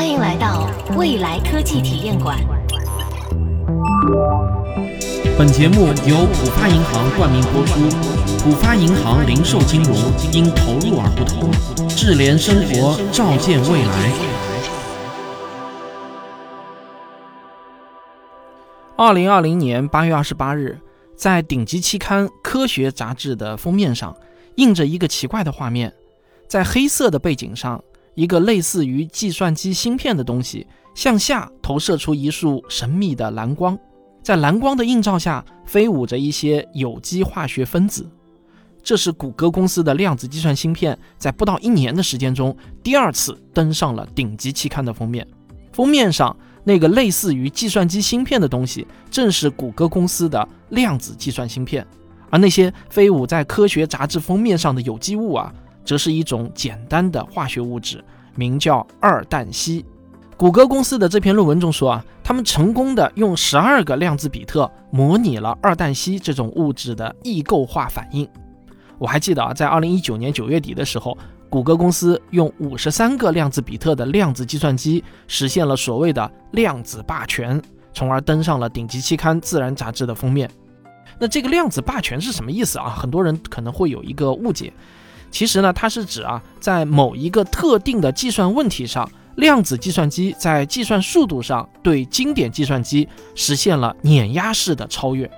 欢迎来到未来科技体验馆。本节目由浦发银行冠名播出。浦发银行零售金融因投入而不同，智联生活，照见未来。二零二零年八月二十八日，在顶级期刊《科学》杂志的封面上，印着一个奇怪的画面，在黑色的背景上。一个类似于计算机芯片的东西向下投射出一束神秘的蓝光，在蓝光的映照下飞舞着一些有机化学分子。这是谷歌公司的量子计算芯片在不到一年的时间中第二次登上了顶级期刊的封面。封面上那个类似于计算机芯片的东西，正是谷歌公司的量子计算芯片。而那些飞舞在科学杂志封面上的有机物啊。则是一种简单的化学物质，名叫二氮烯。谷歌公司的这篇论文中说啊，他们成功的用十二个量子比特模拟了二氮烯这种物质的异构化反应。我还记得啊，在二零一九年九月底的时候，谷歌公司用五十三个量子比特的量子计算机实现了所谓的量子霸权，从而登上了顶级期刊《自然》杂志的封面。那这个量子霸权是什么意思啊？很多人可能会有一个误解。其实呢，它是指啊，在某一个特定的计算问题上，量子计算机在计算速度上对经典计算机实现了碾压式的超越。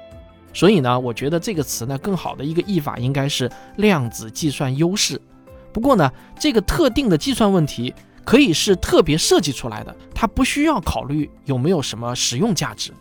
所以呢，我觉得这个词呢，更好的一个译法应该是量子计算优势。不过呢，这个特定的计算问题可以是特别设计出来的，它不需要考虑有没有什么实用价值。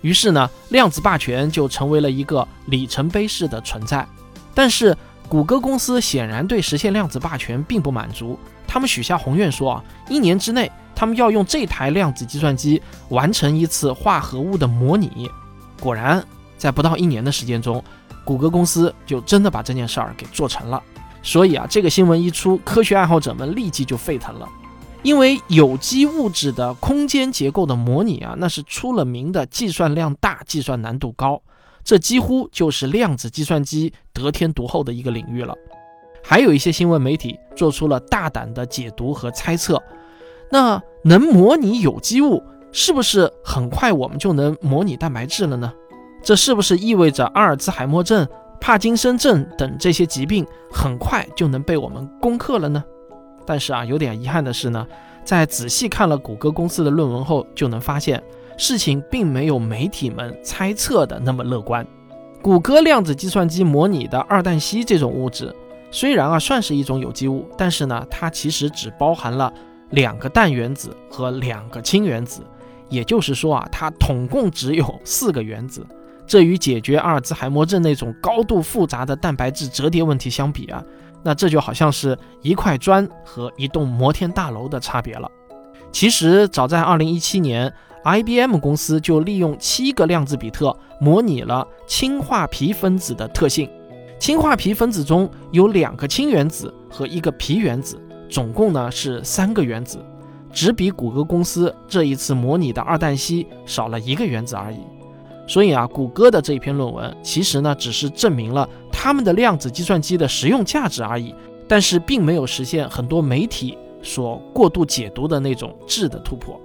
于是呢，量子霸权就成为了一个里程碑式的存在。但是。谷歌公司显然对实现量子霸权并不满足，他们许下宏愿说啊，一年之内他们要用这台量子计算机完成一次化合物的模拟。果然，在不到一年的时间中，谷歌公司就真的把这件事儿给做成了。所以啊，这个新闻一出，科学爱好者们立即就沸腾了，因为有机物质的空间结构的模拟啊，那是出了名的计算量大、计算难度高。这几乎就是量子计算机得天独厚的一个领域了。还有一些新闻媒体做出了大胆的解读和猜测：那能模拟有机物，是不是很快我们就能模拟蛋白质了呢？这是不是意味着阿尔兹海默症、帕金森症等这些疾病很快就能被我们攻克了呢？但是啊，有点遗憾的是呢，在仔细看了谷歌公司的论文后，就能发现。事情并没有媒体们猜测的那么乐观。谷歌量子计算机模拟的二氮烯这种物质，虽然啊算是一种有机物，但是呢，它其实只包含了两个氮原子和两个氢原子，也就是说啊，它统共只有四个原子。这与解决阿尔兹海默症那种高度复杂的蛋白质折叠问题相比啊，那这就好像是一块砖和一栋摩天大楼的差别了。其实早在二零一七年。IBM 公司就利用七个量子比特模拟了氢化铍分子的特性。氢化铍分子中有两个氢原子和一个铍原子，总共呢是三个原子，只比谷歌公司这一次模拟的二氮烯少了一个原子而已。所以啊，谷歌的这一篇论文其实呢只是证明了他们的量子计算机的实用价值而已，但是并没有实现很多媒体所过度解读的那种质的突破。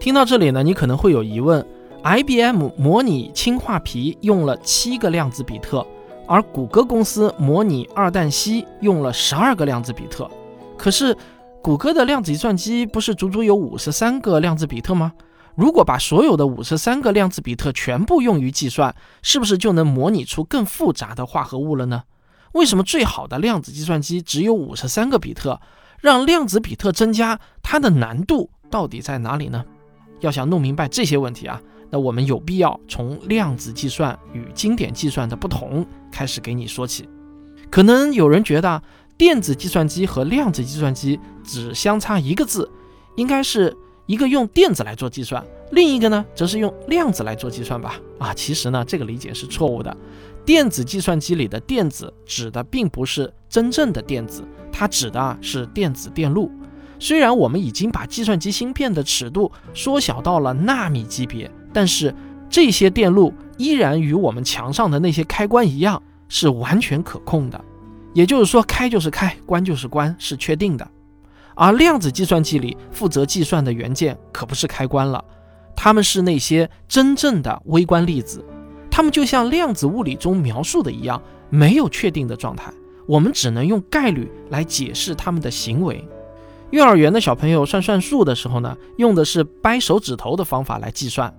听到这里呢，你可能会有疑问：IBM 模拟氢化铍用了七个量子比特，而谷歌公司模拟二氮烯用了十二个量子比特。可是，谷歌的量子计算机不是足足有五十三个量子比特吗？如果把所有的五十三个量子比特全部用于计算，是不是就能模拟出更复杂的化合物了呢？为什么最好的量子计算机只有五十三个比特？让量子比特增加，它的难度到底在哪里呢？要想弄明白这些问题啊，那我们有必要从量子计算与经典计算的不同开始给你说起。可能有人觉得电子计算机和量子计算机只相差一个字，应该是一个用电子来做计算，另一个呢则是用量子来做计算吧？啊，其实呢这个理解是错误的。电子计算机里的电子指的并不是真正的电子，它指的是电子电路。虽然我们已经把计算机芯片的尺度缩小到了纳米级别，但是这些电路依然与我们墙上的那些开关一样，是完全可控的。也就是说，开就是开，关就是关，是确定的。而量子计算机里负责计算的元件可不是开关了，它们是那些真正的微观粒子，它们就像量子物理中描述的一样，没有确定的状态，我们只能用概率来解释它们的行为。幼儿园的小朋友算算数的时候呢，用的是掰手指头的方法来计算，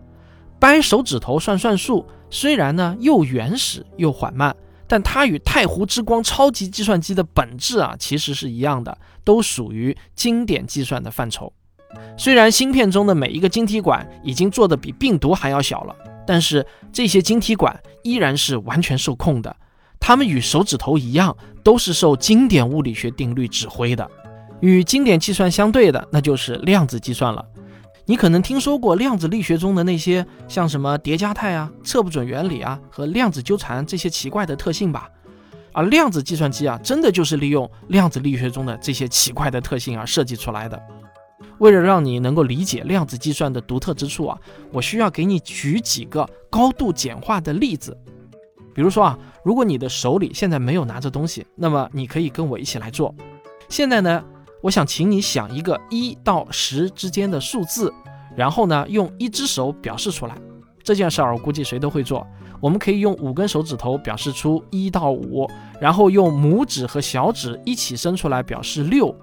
掰手指头算算数，虽然呢又原始又缓慢。但它与太湖之光超级计算机的本质啊，其实是一样的，都属于经典计算的范畴。虽然芯片中的每一个晶体管已经做得比病毒还要小了，但是这些晶体管依然是完全受控的。它们与手指头一样，都是受经典物理学定律指挥的。与经典计算相对的，那就是量子计算了。你可能听说过量子力学中的那些像什么叠加态啊、测不准原理啊和量子纠缠这些奇怪的特性吧？而量子计算机啊，真的就是利用量子力学中的这些奇怪的特性而设计出来的。为了让你能够理解量子计算的独特之处啊，我需要给你举几个高度简化的例子。比如说啊，如果你的手里现在没有拿着东西，那么你可以跟我一起来做。现在呢？我想请你想一个一到十之间的数字，然后呢，用一只手表示出来。这件事儿我估计谁都会做。我们可以用五根手指头表示出一到五，然后用拇指和小指一起伸出来表示六，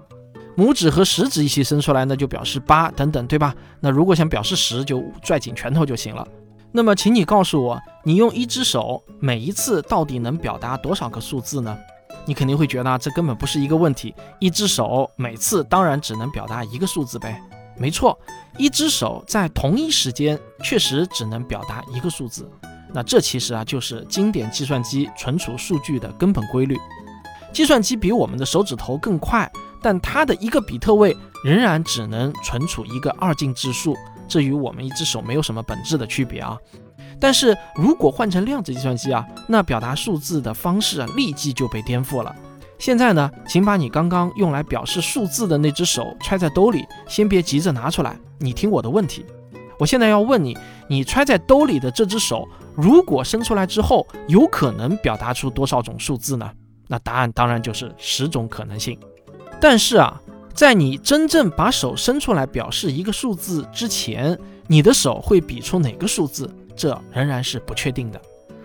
拇指和食指一起伸出来呢就表示八等等，对吧？那如果想表示十，就拽紧拳头就行了。那么，请你告诉我，你用一只手每一次到底能表达多少个数字呢？你肯定会觉得这根本不是一个问题，一只手每次当然只能表达一个数字呗。没错，一只手在同一时间确实只能表达一个数字。那这其实啊就是经典计算机存储数据的根本规律。计算机比我们的手指头更快，但它的一个比特位仍然只能存储一个二进制数，这与我们一只手没有什么本质的区别啊。但是如果换成量子计算机啊，那表达数字的方式啊，立即就被颠覆了。现在呢，请把你刚刚用来表示数字的那只手揣在兜里，先别急着拿出来。你听我的问题，我现在要问你，你揣在兜里的这只手，如果伸出来之后，有可能表达出多少种数字呢？那答案当然就是十种可能性。但是啊，在你真正把手伸出来表示一个数字之前，你的手会比出哪个数字？这仍然是不确定的，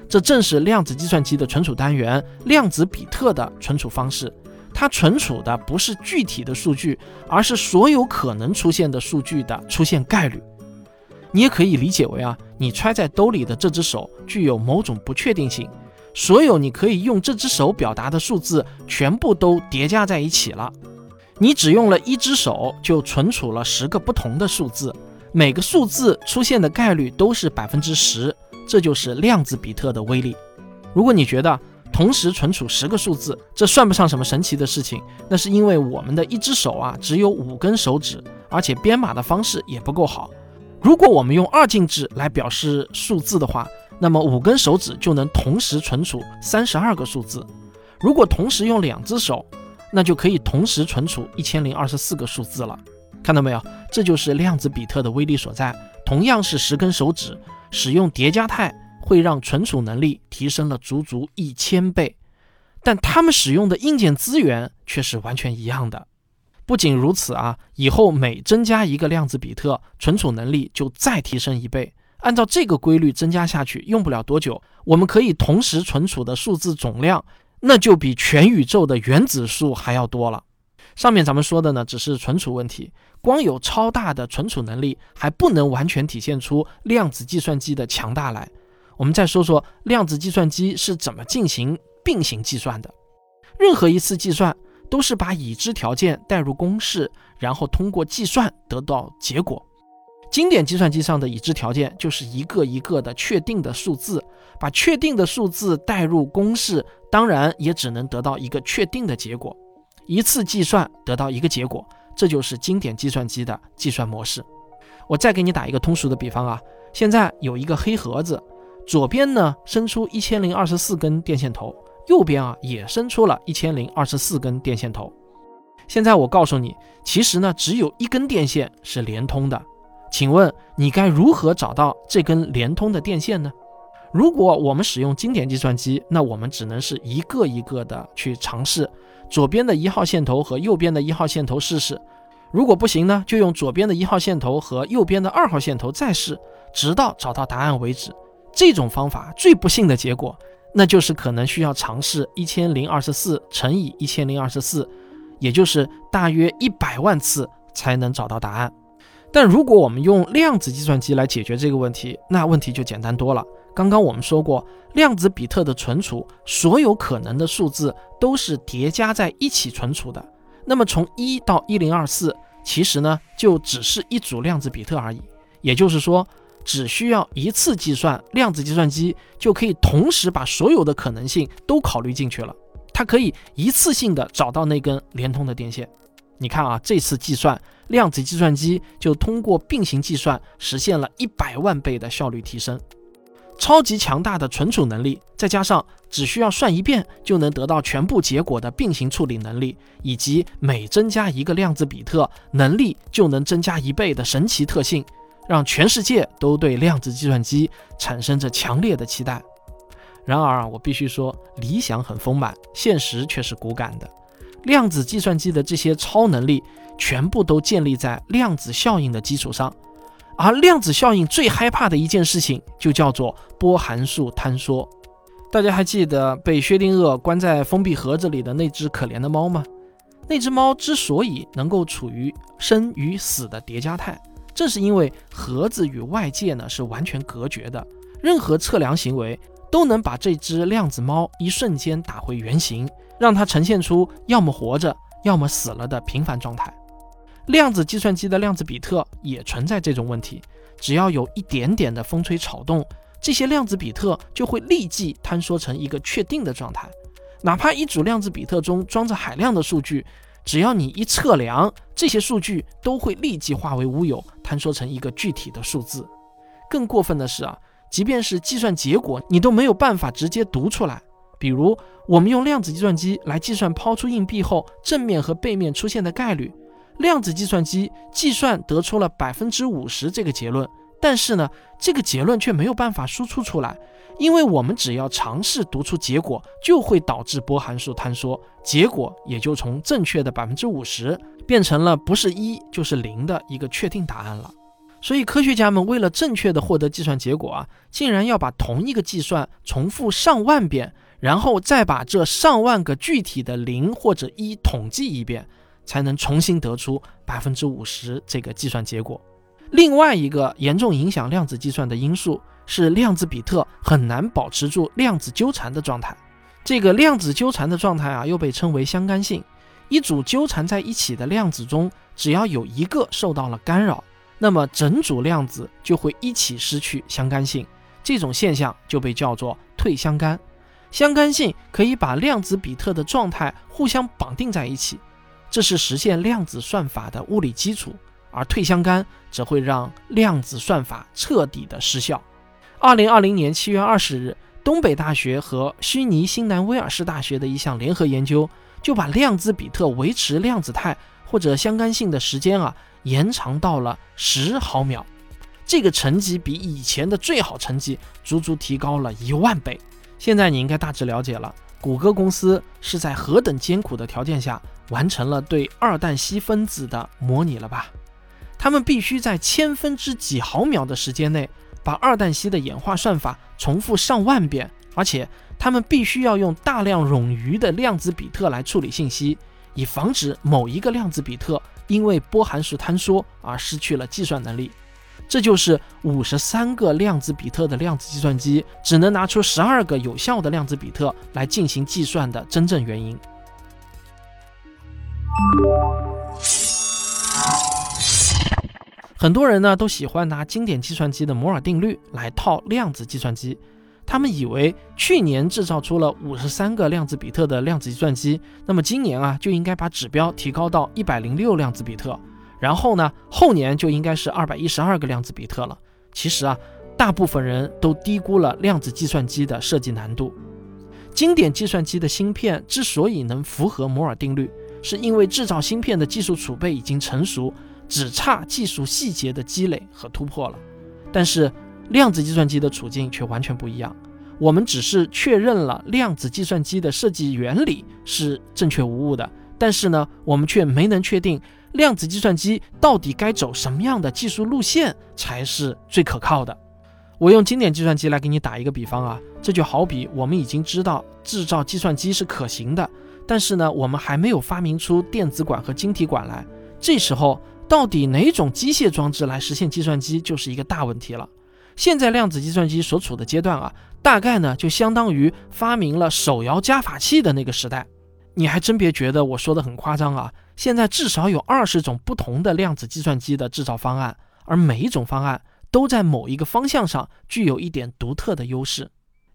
这正是量子计算机的存储单元量子比特的存储方式。它存储的不是具体的数据，而是所有可能出现的数据的出现概率。你也可以理解为啊，你揣在兜里的这只手具有某种不确定性，所有你可以用这只手表达的数字全部都叠加在一起了。你只用了一只手就存储了十个不同的数字。每个数字出现的概率都是百分之十，这就是量子比特的威力。如果你觉得同时存储十个数字，这算不上什么神奇的事情，那是因为我们的一只手啊只有五根手指，而且编码的方式也不够好。如果我们用二进制来表示数字的话，那么五根手指就能同时存储三十二个数字。如果同时用两只手，那就可以同时存储一千零二十四个数字了。看到没有？这就是量子比特的威力所在。同样是十根手指，使用叠加态会让存储能力提升了足足一千倍，但他们使用的硬件资源却是完全一样的。不仅如此啊，以后每增加一个量子比特，存储能力就再提升一倍。按照这个规律增加下去，用不了多久，我们可以同时存储的数字总量，那就比全宇宙的原子数还要多了。上面咱们说的呢，只是存储问题，光有超大的存储能力还不能完全体现出量子计算机的强大来。我们再说说量子计算机是怎么进行并行计算的。任何一次计算都是把已知条件带入公式，然后通过计算得到结果。经典计算机上的已知条件就是一个一个的确定的数字，把确定的数字带入公式，当然也只能得到一个确定的结果。一次计算得到一个结果，这就是经典计算机的计算模式。我再给你打一个通俗的比方啊，现在有一个黑盒子，左边呢伸出一千零二十四根电线头，右边啊也伸出了一千零二十四根电线头。现在我告诉你，其实呢只有一根电线是连通的。请问你该如何找到这根连通的电线呢？如果我们使用经典计算机，那我们只能是一个一个的去尝试。左边的一号线头和右边的一号线头试试，如果不行呢，就用左边的一号线头和右边的二号线头再试，直到找到答案为止。这种方法最不幸的结果，那就是可能需要尝试一千零二十四乘以一千零二十四，也就是大约一百万次才能找到答案。但如果我们用量子计算机来解决这个问题，那问题就简单多了。刚刚我们说过，量子比特的存储，所有可能的数字都是叠加在一起存储的。那么从一到一零二四，其实呢就只是一组量子比特而已。也就是说，只需要一次计算，量子计算机就可以同时把所有的可能性都考虑进去了。它可以一次性的找到那根连通的电线。你看啊，这次计算，量子计算机就通过并行计算实现了一百万倍的效率提升。超级强大的存储能力，再加上只需要算一遍就能得到全部结果的并行处理能力，以及每增加一个量子比特，能力就能增加一倍的神奇特性，让全世界都对量子计算机产生着强烈的期待。然而啊，我必须说，理想很丰满，现实却是骨感的。量子计算机的这些超能力，全部都建立在量子效应的基础上。而量子效应最害怕的一件事情，就叫做波函数坍缩。大家还记得被薛定谔关在封闭盒子里的那只可怜的猫吗？那只猫之所以能够处于生与死的叠加态，正是因为盒子与外界呢是完全隔绝的，任何测量行为都能把这只量子猫一瞬间打回原形，让它呈现出要么活着，要么死了的平凡状态。量子计算机的量子比特也存在这种问题，只要有一点点的风吹草动，这些量子比特就会立即坍缩成一个确定的状态。哪怕一组量子比特中装着海量的数据，只要你一测量，这些数据都会立即化为乌有，坍缩成一个具体的数字。更过分的是啊，即便是计算结果，你都没有办法直接读出来。比如，我们用量子计算机来计算抛出硬币后正面和背面出现的概率。量子计算机计算得出了百分之五十这个结论，但是呢，这个结论却没有办法输出出来，因为我们只要尝试读出结果，就会导致波函数坍缩，结果也就从正确的百分之五十变成了不是一就是零的一个确定答案了。所以科学家们为了正确的获得计算结果啊，竟然要把同一个计算重复上万遍，然后再把这上万个具体的零或者一统计一遍。才能重新得出百分之五十这个计算结果。另外一个严重影响量子计算的因素是量子比特很难保持住量子纠缠的状态。这个量子纠缠的状态啊，又被称为相干性。一组纠缠在一起的量子中，只要有一个受到了干扰，那么整组量子就会一起失去相干性。这种现象就被叫做退相干。相干性可以把量子比特的状态互相绑定在一起。这是实现量子算法的物理基础，而退相干则会让量子算法彻底的失效。二零二零年七月二十日，东北大学和悉尼新南威尔士大学的一项联合研究，就把量子比特维持量子态或者相干性的时间啊延长到了十毫秒。这个成绩比以前的最好成绩足足提高了一万倍。现在你应该大致了解了。谷歌公司是在何等艰苦的条件下完成了对二氮烯分子的模拟了吧？他们必须在千分之几毫秒的时间内把二氮烯的演化算法重复上万遍，而且他们必须要用大量冗余的量子比特来处理信息，以防止某一个量子比特因为波函数坍缩而失去了计算能力。这就是五十三个量子比特的量子计算机只能拿出十二个有效的量子比特来进行计算的真正原因。很多人呢都喜欢拿经典计算机的摩尔定律来套量子计算机，他们以为去年制造出了五十三个量子比特的量子计算机，那么今年啊就应该把指标提高到一百零六量子比特。然后呢，后年就应该是二百一十二个量子比特了。其实啊，大部分人都低估了量子计算机的设计难度。经典计算机的芯片之所以能符合摩尔定律，是因为制造芯片的技术储备已经成熟，只差技术细节的积累和突破了。但是量子计算机的处境却完全不一样。我们只是确认了量子计算机的设计原理是正确无误的，但是呢，我们却没能确定。量子计算机到底该走什么样的技术路线才是最可靠的。我用经典计算机来给你打一个比方啊，这就好比我们已经知道制造计算机是可行的，但是呢，我们还没有发明出电子管和晶体管来。这时候，到底哪种机械装置来实现计算机，就是一个大问题了。现在量子计算机所处的阶段啊，大概呢就相当于发明了手摇加法器的那个时代。你还真别觉得我说的很夸张啊，现在至少有二十种不同的量子计算机的制造方案，而每一种方案。都在某一个方向上具有一点独特的优势，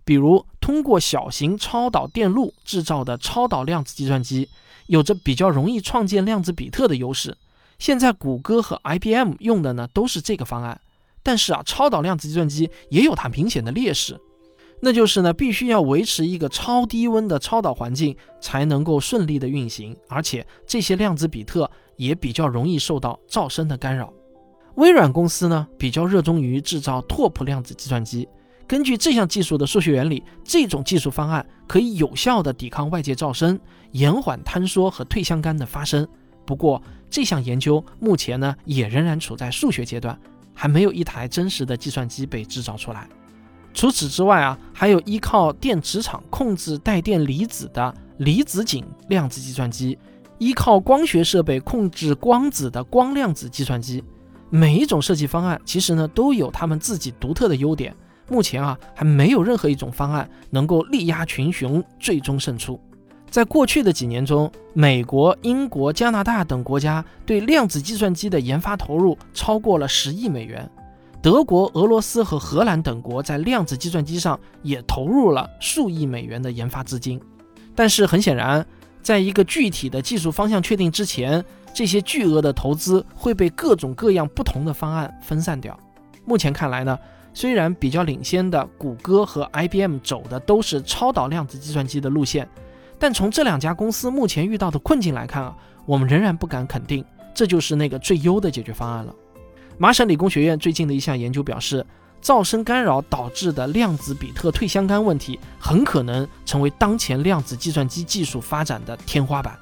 比如通过小型超导电路制造的超导量子计算机，有着比较容易创建量子比特的优势。现在谷歌和 IBM 用的呢都是这个方案，但是啊，超导量子计算机也有它明显的劣势，那就是呢必须要维持一个超低温的超导环境才能够顺利的运行，而且这些量子比特也比较容易受到噪声的干扰。微软公司呢比较热衷于制造拓扑量子计算机。根据这项技术的数学原理，这种技术方案可以有效地抵抗外界噪声，延缓坍缩和退相干的发生。不过，这项研究目前呢也仍然处在数学阶段，还没有一台真实的计算机被制造出来。除此之外啊，还有依靠电磁场控制带电离子的离子阱量子计算机，依靠光学设备控制光子的光量子计算机。每一种设计方案其实呢都有他们自己独特的优点。目前啊还没有任何一种方案能够力压群雄，最终胜出。在过去的几年中，美国、英国、加拿大等国家对量子计算机的研发投入超过了十亿美元。德国、俄罗斯和荷兰等国在量子计算机上也投入了数亿美元的研发资金。但是很显然，在一个具体的技术方向确定之前，这些巨额的投资会被各种各样不同的方案分散掉。目前看来呢，虽然比较领先的谷歌和 IBM 走的都是超导量子计算机的路线，但从这两家公司目前遇到的困境来看啊，我们仍然不敢肯定这就是那个最优的解决方案了。麻省理工学院最近的一项研究表示，噪声干扰导致的量子比特退相干问题很可能成为当前量子计算机技术发展的天花板。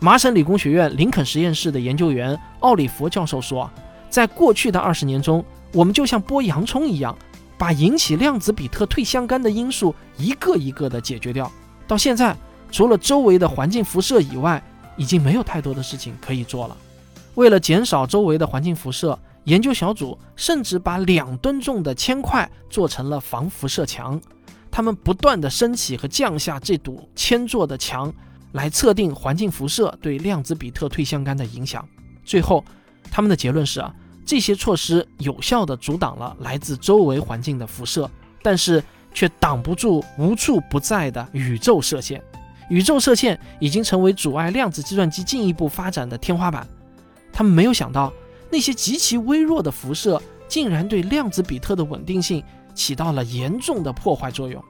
麻省理工学院林肯实验室的研究员奥里弗教授说，在过去的二十年中，我们就像剥洋葱一样，把引起量子比特退相干的因素一个一个的解决掉。到现在，除了周围的环境辐射以外，已经没有太多的事情可以做了。为了减少周围的环境辐射，研究小组甚至把两吨重的铅块做成了防辐射墙。他们不断地升起和降下这堵铅做的墙。来测定环境辐射对量子比特退相干的影响。最后，他们的结论是啊，这些措施有效地阻挡了来自周围环境的辐射，但是却挡不住无处不在的宇宙射线。宇宙射线已经成为阻碍量子计算机进一步发展的天花板。他们没有想到，那些极其微弱的辐射竟然对量子比特的稳定性起到了严重的破坏作用。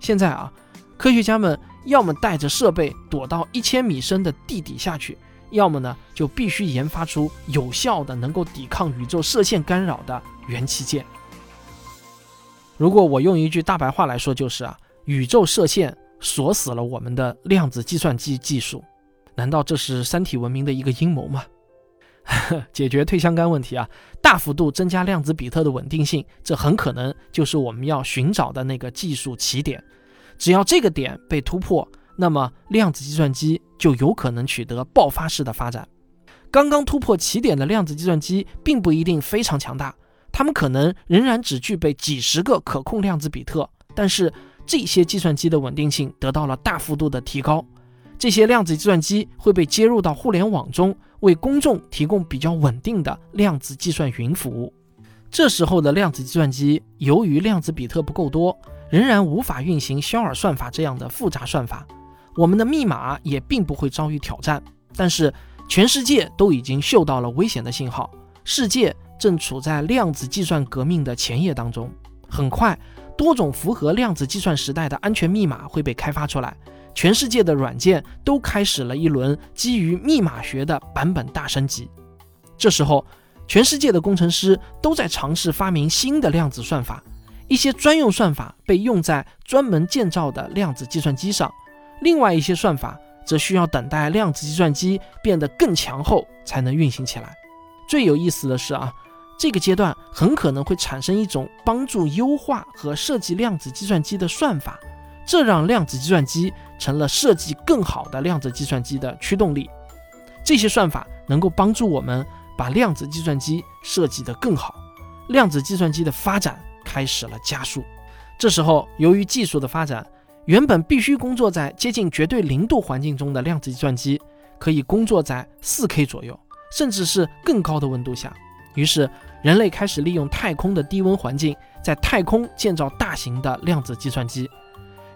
现在啊。科学家们要么带着设备躲到一千米深的地底下去，要么呢就必须研发出有效的能够抵抗宇宙射线干扰的元器件。如果我用一句大白话来说，就是啊，宇宙射线锁死了我们的量子计算机技术。难道这是三体文明的一个阴谋吗？解决退相干问题啊，大幅度增加量子比特的稳定性，这很可能就是我们要寻找的那个技术起点。只要这个点被突破，那么量子计算机就有可能取得爆发式的发展。刚刚突破起点的量子计算机并不一定非常强大，它们可能仍然只具备几十个可控量子比特，但是这些计算机的稳定性得到了大幅度的提高。这些量子计算机会被接入到互联网中，为公众提供比较稳定的量子计算云服务。这时候的量子计算机由于量子比特不够多。仍然无法运行肖尔算法这样的复杂算法，我们的密码也并不会遭遇挑战。但是，全世界都已经嗅到了危险的信号，世界正处在量子计算革命的前夜当中。很快，多种符合量子计算时代的安全密码会被开发出来，全世界的软件都开始了一轮基于密码学的版本大升级。这时候，全世界的工程师都在尝试发明新的量子算法。一些专用算法被用在专门建造的量子计算机上，另外一些算法则需要等待量子计算机变得更强后才能运行起来。最有意思的是啊，这个阶段很可能会产生一种帮助优化和设计量子计算机的算法，这让量子计算机成了设计更好的量子计算机的驱动力。这些算法能够帮助我们把量子计算机设计得更好，量子计算机的发展开始了加速。这时候，由于技术的发展，原本必须工作在接近绝对零度环境中的量子计算机，可以工作在四 K 左右，甚至是更高的温度下。于是，人类开始利用太空的低温环境，在太空建造大型的量子计算机。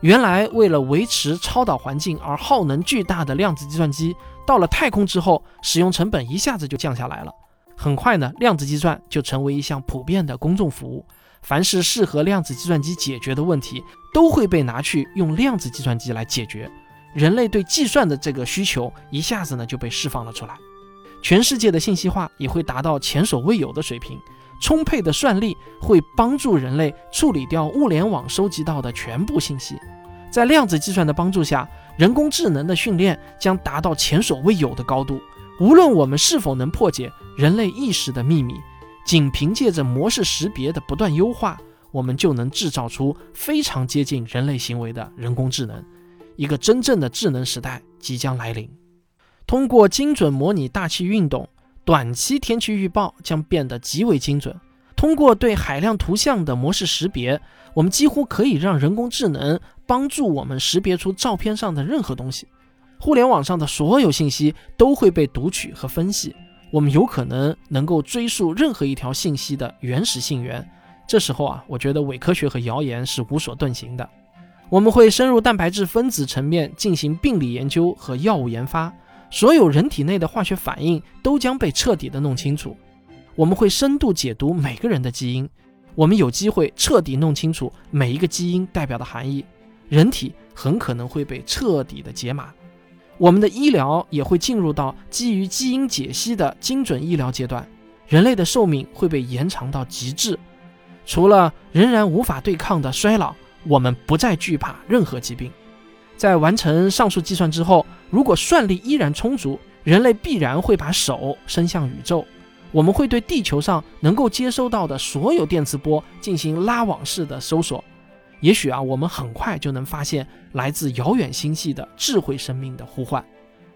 原来为了维持超导环境而耗能巨大的量子计算机，到了太空之后，使用成本一下子就降下来了。很快呢，量子计算就成为一项普遍的公众服务。凡是适合量子计算机解决的问题，都会被拿去用量子计算机来解决。人类对计算的这个需求一下子呢就被释放了出来。全世界的信息化也会达到前所未有的水平。充沛的算力会帮助人类处理掉物联网收集到的全部信息。在量子计算的帮助下，人工智能的训练将达到前所未有的高度。无论我们是否能破解人类意识的秘密。仅凭借着模式识别的不断优化，我们就能制造出非常接近人类行为的人工智能。一个真正的智能时代即将来临。通过精准模拟大气运动，短期天气预报将变得极为精准。通过对海量图像的模式识别，我们几乎可以让人工智能帮助我们识别出照片上的任何东西。互联网上的所有信息都会被读取和分析。我们有可能能够追溯任何一条信息的原始信源，这时候啊，我觉得伪科学和谣言是无所遁形的。我们会深入蛋白质分子层面进行病理研究和药物研发，所有人体内的化学反应都将被彻底的弄清楚。我们会深度解读每个人的基因，我们有机会彻底弄清楚每一个基因代表的含义。人体很可能会被彻底的解码。我们的医疗也会进入到基于基因解析的精准医疗阶段，人类的寿命会被延长到极致。除了仍然无法对抗的衰老，我们不再惧怕任何疾病。在完成上述计算之后，如果算力依然充足，人类必然会把手伸向宇宙。我们会对地球上能够接收到的所有电磁波进行拉网式的搜索。也许啊，我们很快就能发现来自遥远星系的智慧生命的呼唤。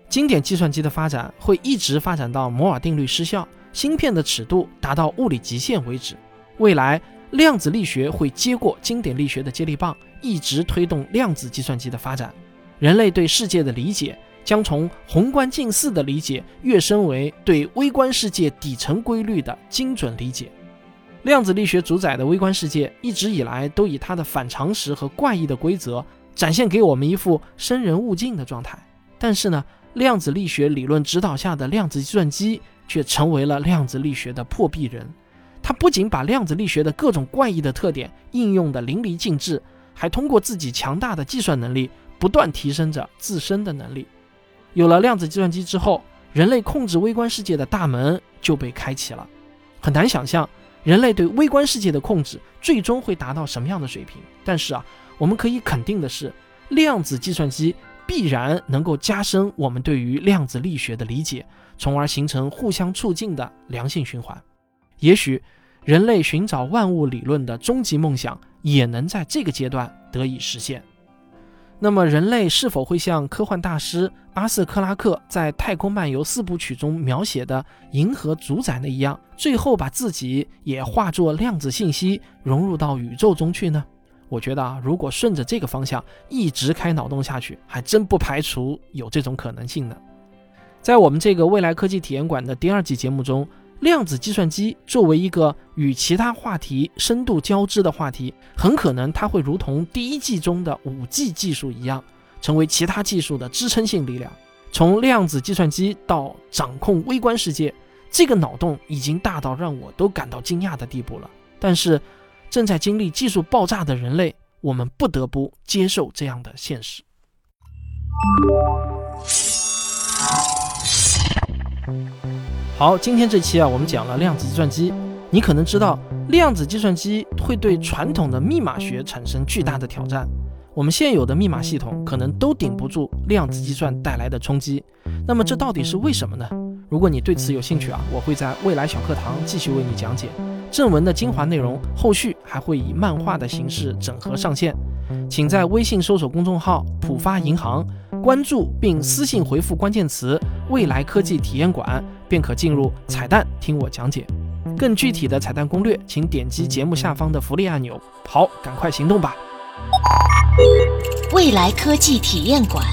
经典计算机的发展会一直发展到摩尔定律失效、芯片的尺度达到物理极限为止。未来，量子力学会接过经典力学的接力棒，一直推动量子计算机的发展。人类对世界的理解将从宏观近似的理解跃升为对微观世界底层规律的精准理解。量子力学主宰的微观世界一直以来都以它的反常识和怪异的规则展现给我们一副生人勿近的状态。但是呢，量子力学理论指导下的量子计算机却成为了量子力学的破壁人。它不仅把量子力学的各种怪异的特点应用得淋漓尽致，还通过自己强大的计算能力不断提升着自身的能力。有了量子计算机之后，人类控制微观世界的大门就被开启了。很难想象。人类对微观世界的控制最终会达到什么样的水平？但是啊，我们可以肯定的是，量子计算机必然能够加深我们对于量子力学的理解，从而形成互相促进的良性循环。也许，人类寻找万物理论的终极梦想也能在这个阶段得以实现。那么，人类是否会像科幻大师阿瑟·克拉克在《太空漫游四部曲》中描写的银河主宰那样，最后把自己也化作量子信息融入到宇宙中去呢？我觉得啊，如果顺着这个方向一直开脑洞下去，还真不排除有这种可能性呢。在我们这个未来科技体验馆的第二季节目中。量子计算机作为一个与其他话题深度交织的话题，很可能它会如同第一季中的五 G 技术一样，成为其他技术的支撑性力量。从量子计算机到掌控微观世界，这个脑洞已经大到让我都感到惊讶的地步了。但是，正在经历技术爆炸的人类，我们不得不接受这样的现实。好，今天这期啊，我们讲了量子计算机。你可能知道，量子计算机会对传统的密码学产生巨大的挑战。我们现有的密码系统可能都顶不住量子计算带来的冲击。那么这到底是为什么呢？如果你对此有兴趣啊，我会在未来小课堂继续为你讲解正文的精华内容，后续还会以漫画的形式整合上线。请在微信搜索公众号“浦发银行”，关注并私信回复关键词“未来科技体验馆”，便可进入彩蛋听我讲解。更具体的彩蛋攻略，请点击节目下方的福利按钮。好，赶快行动吧！未来科技体验馆。